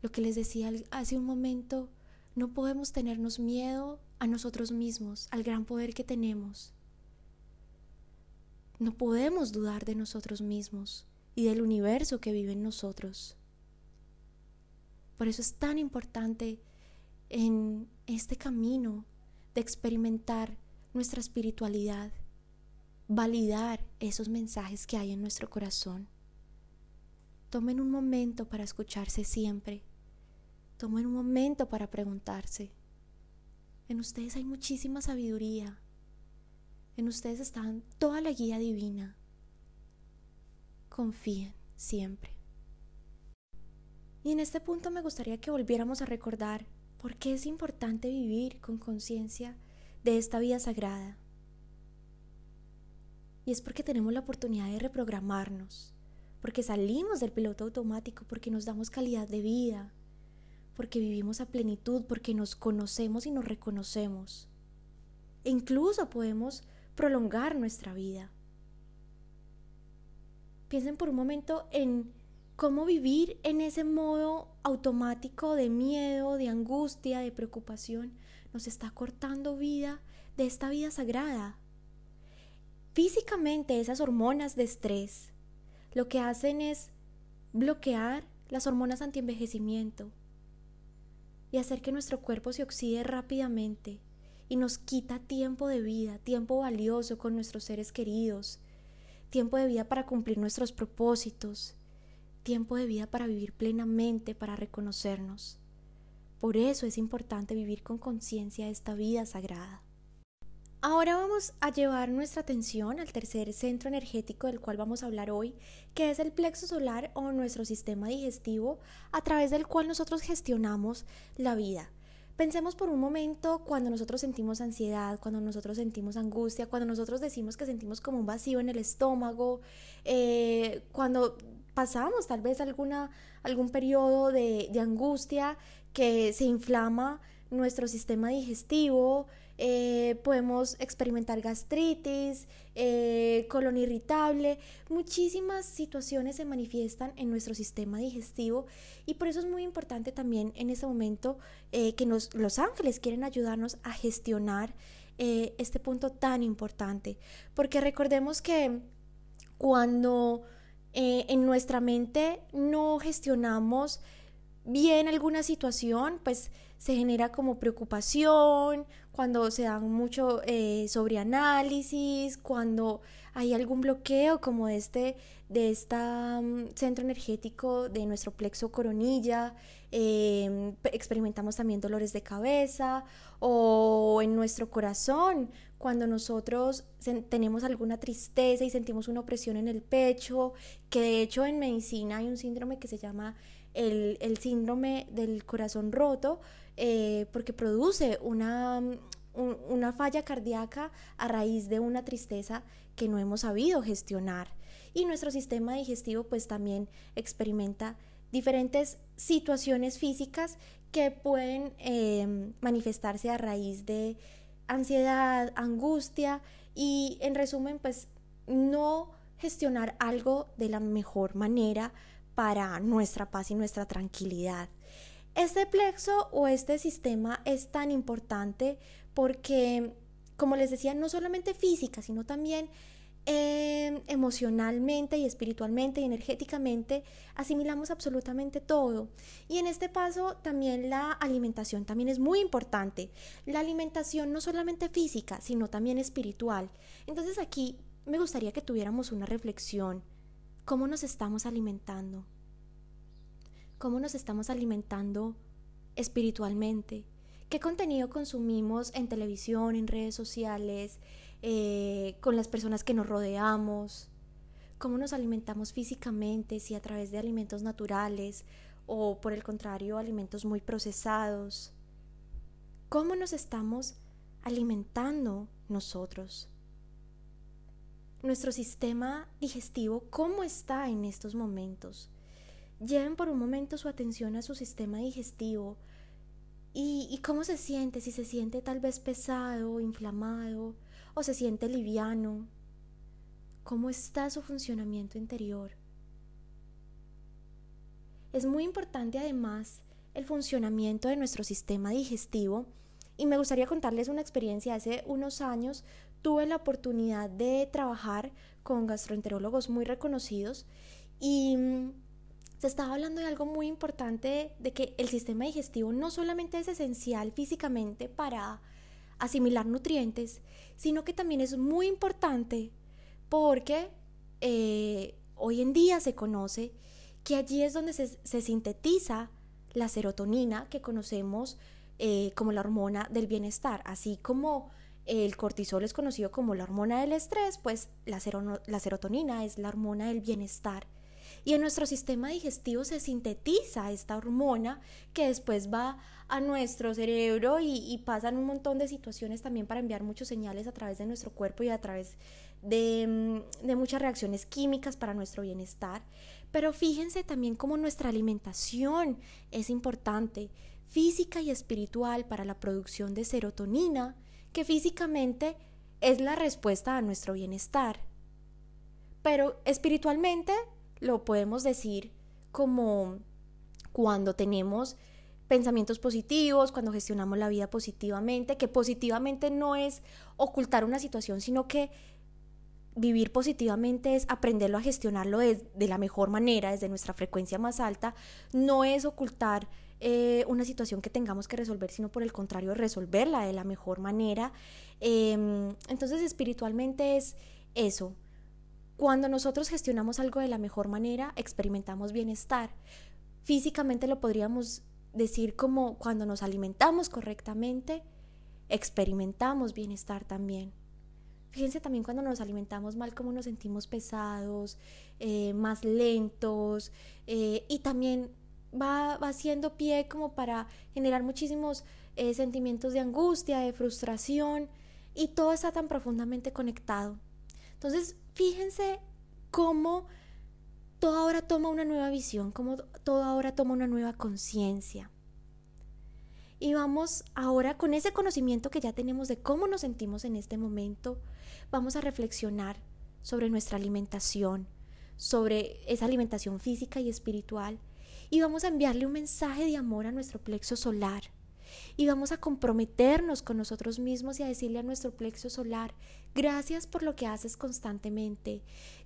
Lo que les decía hace un momento, no podemos tenernos miedo a nosotros mismos, al gran poder que tenemos. No podemos dudar de nosotros mismos y del universo que vive en nosotros. Por eso es tan importante en este camino de experimentar nuestra espiritualidad, validar esos mensajes que hay en nuestro corazón. Tomen un momento para escucharse siempre. Tomen un momento para preguntarse. En ustedes hay muchísima sabiduría. En ustedes está toda la guía divina. Confíen siempre. Y en este punto me gustaría que volviéramos a recordar por qué es importante vivir con conciencia de esta vida sagrada. Y es porque tenemos la oportunidad de reprogramarnos, porque salimos del piloto automático, porque nos damos calidad de vida, porque vivimos a plenitud, porque nos conocemos y nos reconocemos. E incluso podemos prolongar nuestra vida. Piensen por un momento en cómo vivir en ese modo automático de miedo, de angustia, de preocupación, nos está cortando vida de esta vida sagrada. Físicamente esas hormonas de estrés lo que hacen es bloquear las hormonas antienvejecimiento y hacer que nuestro cuerpo se oxide rápidamente y nos quita tiempo de vida, tiempo valioso con nuestros seres queridos, tiempo de vida para cumplir nuestros propósitos, tiempo de vida para vivir plenamente, para reconocernos. Por eso es importante vivir con conciencia esta vida sagrada. Ahora vamos a llevar nuestra atención al tercer centro energético del cual vamos a hablar hoy, que es el plexo solar o nuestro sistema digestivo a través del cual nosotros gestionamos la vida. Pensemos por un momento cuando nosotros sentimos ansiedad, cuando nosotros sentimos angustia, cuando nosotros decimos que sentimos como un vacío en el estómago, eh, cuando pasamos tal vez alguna, algún periodo de, angustia que se inflama nuestro sistema digestivo, eh, podemos experimentar gastritis, eh, colon irritable, muchísimas situaciones se manifiestan en nuestro sistema digestivo y por eso es muy importante también en ese momento eh, que nos, los ángeles quieren ayudarnos a gestionar este punto tan importante, porque recordemos que cuando en nuestra mente no gestionamos bien alguna situación, pues se genera como preocupación, cuando se dan mucho eh, sobre análisis, cuando hay algún bloqueo como este de este centro energético de nuestro plexo coronilla, em, experimentamos también dolores de cabeza o en nuestro corazón, cuando nosotros tenemos alguna tristeza y sentimos una opresión en el pecho, que de hecho en medicina hay un síndrome que se llama el, el síndrome del corazón roto, eh, porque produce una, una falla cardíaca a raíz de una tristeza que no hemos sabido gestionar. Y nuestro sistema digestivo pues también experimenta diferentes situaciones físicas que pueden eh, manifestarse a raíz de ansiedad, angustia y en resumen pues no gestionar algo de la mejor manera para nuestra paz y nuestra tranquilidad. Este plexo o este sistema es tan importante porque, como les decía, no solamente física, sino también em, emocionalmente y espiritualmente y energéticamente asimilamos absolutamente todo. Y en este paso también la alimentación también es muy importante. La alimentación no solamente física, sino también espiritual. Entonces aquí me gustaría que tuviéramos una reflexión. ¿Cómo nos estamos alimentando? cómo nos estamos alimentando espiritualmente, qué contenido consumimos en televisión, en redes sociales, eh, con las personas que nos rodeamos, cómo nos alimentamos físicamente, si a través de alimentos naturales o por el contrario alimentos muy procesados, cómo nos estamos alimentando nosotros. Nuestro sistema digestivo, ¿cómo está en estos momentos? lleven por un momento su atención a su sistema digestivo y, cómo se siente, si se siente tal vez pesado, inflamado o se siente liviano. ¿Cómo está su funcionamiento interior? Es muy importante además el funcionamiento de nuestro sistema digestivo y me gustaría contarles una experiencia. Hace unos años tuve la oportunidad de trabajar con gastroenterólogos muy reconocidos y se estaba hablando de algo muy importante, de que el sistema digestivo no solamente es esencial físicamente para asimilar nutrientes, sino que también es muy importante porque eh, hoy en día se conoce que allí es donde se, sintetiza la serotonina que conocemos eh, como la hormona del bienestar, así como el cortisol es conocido como la hormona del estrés, pues la, la serotonina es la hormona del bienestar. Y en nuestro sistema digestivo se sintetiza esta hormona que después va a nuestro cerebro y, y, pasan un montón de situaciones también para enviar muchos señales a través de nuestro cuerpo y a través de, mm, de muchas reacciones químicas para nuestro bienestar. Pero fíjense también cómo nuestra alimentación es importante, física y espiritual para la producción de serotonina, que físicamente es la respuesta a nuestro bienestar. Pero espiritualmente lo podemos decir como cuando tenemos pensamientos positivos, cuando gestionamos la vida positivamente, que positivamente no es ocultar una situación, sino que vivir positivamente es aprenderlo a gestionarlo de, la mejor manera, desde nuestra frecuencia más alta, no es ocultar eh, una situación que tengamos que resolver, sino por el contrario, resolverla de la mejor manera. Em, entonces, espiritualmente es eso. Cuando nosotros gestionamos algo de la mejor manera, experimentamos bienestar. Físicamente lo podríamos decir como cuando nos alimentamos correctamente, experimentamos bienestar también. Fíjense también cuando nos alimentamos mal, cómo nos sentimos pesados, eh, más lentos eh, y también va, haciendo pie como para generar muchísimos eh, sentimientos de angustia, de frustración y todo está tan profundamente conectado. Entonces, fíjense cómo todo ahora toma una nueva visión, cómo todo ahora toma una nueva conciencia. Y vamos ahora con ese conocimiento que ya tenemos de cómo nos sentimos en este momento, vamos a reflexionar sobre nuestra alimentación, sobre esa alimentación física y espiritual, y vamos a enviarle un mensaje de amor a nuestro plexo solar. Y vamos a comprometernos con nosotros mismos y a decirle a nuestro plexo solar, gracias por lo que haces constantemente,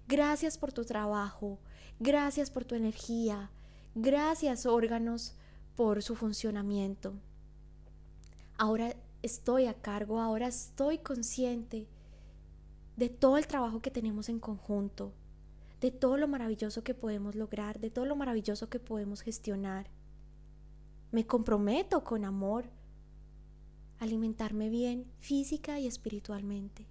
gracias por tu trabajo, gracias por tu energía, gracias órganos por su funcionamiento. Ahora estoy a cargo, ahora estoy consciente de todo el trabajo que tenemos en conjunto, de todo lo maravilloso que podemos lograr, de todo lo maravilloso que podemos gestionar. Me comprometo con amor a alimentarme bien física y espiritualmente.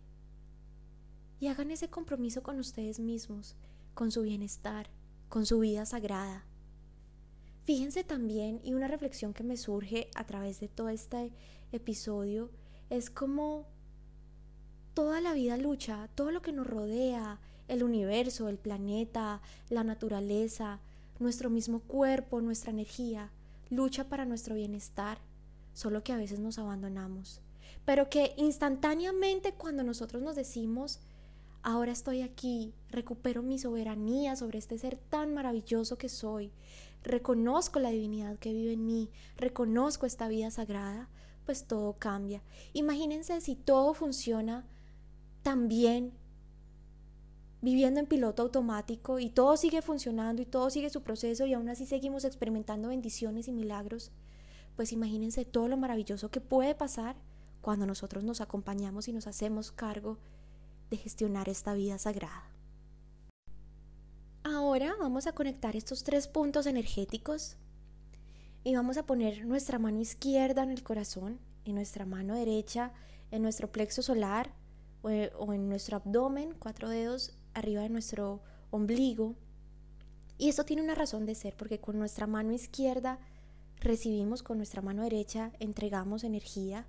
Y hagan ese compromiso con ustedes mismos, con su bienestar, con su vida sagrada. Fíjense también, y una reflexión que me surge a través de todo este episodio, es como toda la vida lucha, todo lo que nos rodea, el universo, el planeta, la naturaleza, nuestro mismo cuerpo, nuestra energía, lucha para nuestro bienestar, solo que a veces nos abandonamos. Pero que instantáneamente cuando nosotros nos decimos, ahora estoy aquí, recupero mi soberanía sobre este ser tan maravilloso que soy, reconozco la divinidad que vive en mí, reconozco esta vida sagrada, pues todo cambia. Imagínense si todo funciona también viviendo en piloto automático y todo sigue funcionando y todo sigue su proceso y aún así seguimos experimentando bendiciones y milagros, pues imagínense todo lo maravilloso que puede pasar cuando nosotros nos acompañamos y nos hacemos cargo de gestionar esta vida sagrada. Ahora vamos a conectar estos tres puntos energéticos y vamos a poner nuestra mano izquierda en el corazón y nuestra mano derecha en nuestro plexo solar o, en nuestro abdomen, cuatro dedos arriba de nuestro ombligo. Y esto tiene una razón de ser, porque con nuestra mano izquierda recibimos, con nuestra mano derecha entregamos energía.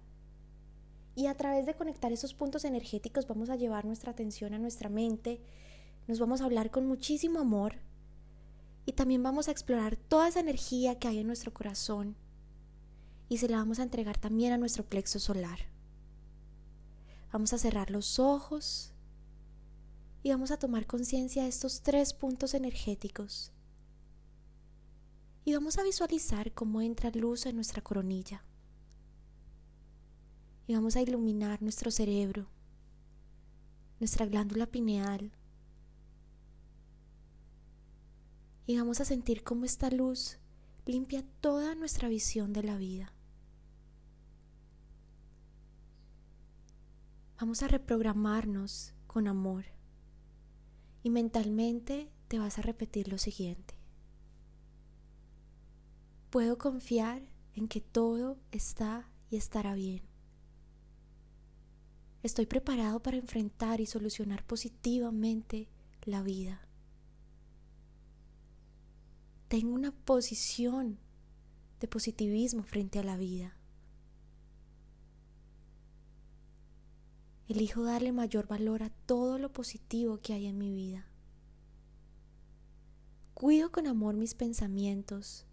Y a través de conectar esos puntos energéticos vamos a llevar nuestra atención a nuestra mente, nos vamos a hablar con muchísimo amor y también vamos a explorar toda esa energía que hay en nuestro corazón y se la vamos a entregar también a nuestro plexo solar. Vamos a cerrar los ojos y vamos a tomar conciencia de estos tres puntos energéticos. Y vamos a visualizar cómo entra luz en nuestra coronilla. Y vamos a iluminar nuestro cerebro, nuestra glándula pineal. Y vamos a sentir cómo esta luz limpia toda nuestra visión de la vida. Vamos a reprogramarnos con amor y mentalmente te vas a repetir lo siguiente. Puedo confiar en que todo está y estará bien. Estoy preparado para enfrentar y solucionar positivamente la vida. Tengo una posición de positivismo frente a la vida. Elijo darle mayor valor a todo lo positivo que hay en mi vida. Cuido con amor mis pensamientos,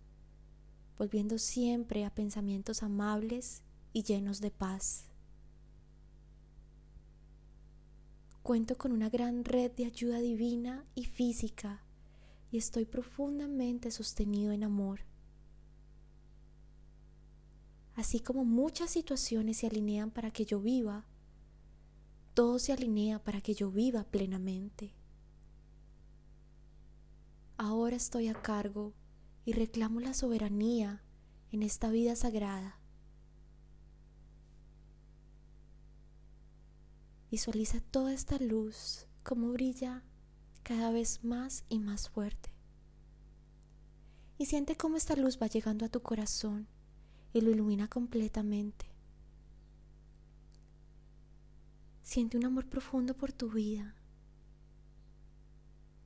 volviendo siempre a pensamientos amables y llenos de paz. Cuento con una gran red de ayuda divina y física y estoy profundamente sostenido en amor. Así como muchas situaciones se alinean para que yo viva, todo se alinea para que yo viva plenamente. Ahora estoy a cargo y reclamo la soberanía en esta vida sagrada Visualiza toda esta luz como brilla cada vez más y más fuerte. Y siente cómo esta luz va llegando a tu corazón y lo ilumina completamente. Siente un amor profundo por tu vida.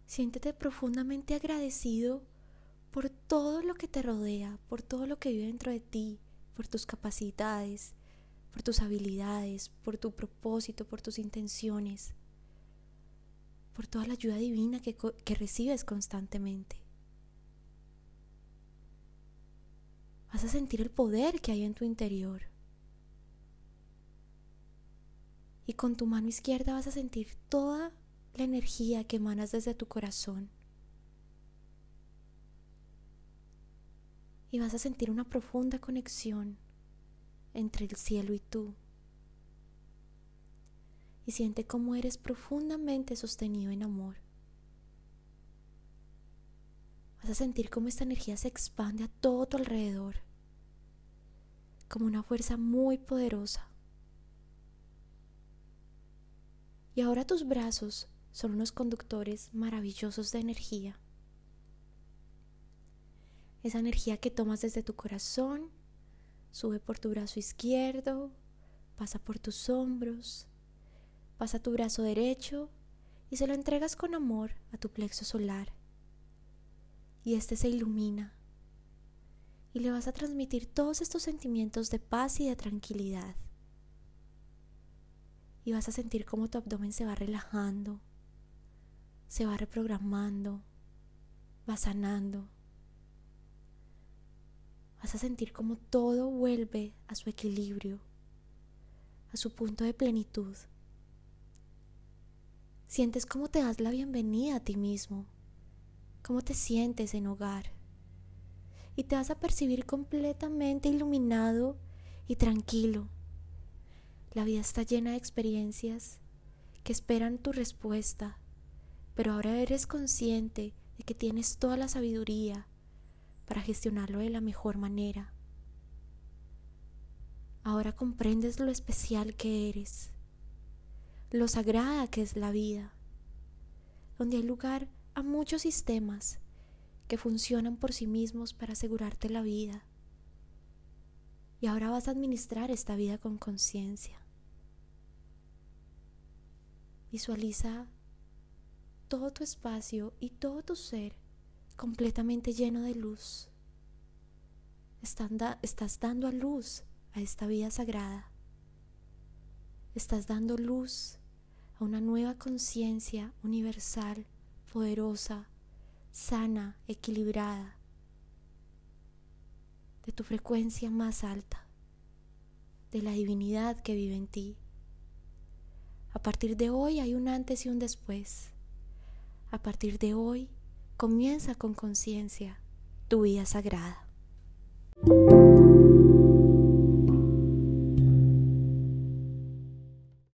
Siéntete profundamente agradecido por todo lo que te rodea, por todo lo que vive dentro de ti, por tus capacidades, por tus habilidades, por tu propósito, por tus intenciones, por toda la ayuda divina que, que recibes constantemente. Vas a sentir el poder que hay en tu interior. Y con tu mano izquierda vas a sentir toda la energía que emanas desde tu corazón. Y vas a sentir una profunda conexión entre el cielo y tú. Y siente cómo eres profundamente sostenido en amor. Vas a sentir cómo esta energía se expande a todo tu alrededor, como una fuerza muy poderosa. Y ahora tus brazos son unos conductores maravillosos de energía. Esa energía que tomas desde tu corazón Sube por tu brazo izquierdo, pasa por tus hombros, pasa tu brazo derecho y se lo entregas con amor a tu plexo solar. Y este se ilumina. Y le vas a transmitir todos estos sentimientos de paz y de tranquilidad. Y vas a sentir cómo tu abdomen se va relajando, se va reprogramando, va sanando vas a sentir como todo vuelve a su equilibrio, a su punto de plenitud. Sientes cómo te das la bienvenida a ti mismo, cómo te sientes en hogar. Y te vas a percibir completamente iluminado y tranquilo. La vida está llena de experiencias que esperan tu respuesta, pero ahora eres consciente de que tienes toda la sabiduría para gestionarlo de la mejor manera. Ahora comprendes lo especial que eres, lo sagrada que es la vida, donde hay lugar a muchos sistemas que funcionan por sí mismos para asegurarte la vida. Y ahora vas a administrar esta vida con conciencia. Visualiza todo tu espacio y todo tu ser completamente lleno de luz. Estás dando a luz a esta vida sagrada. Estás dando luz a una nueva conciencia universal, poderosa, sana, equilibrada, de tu frecuencia más alta, de la divinidad que vive en ti. A partir de hoy hay un antes y un después. A partir de hoy Comienza con conciencia tu vida sagrada.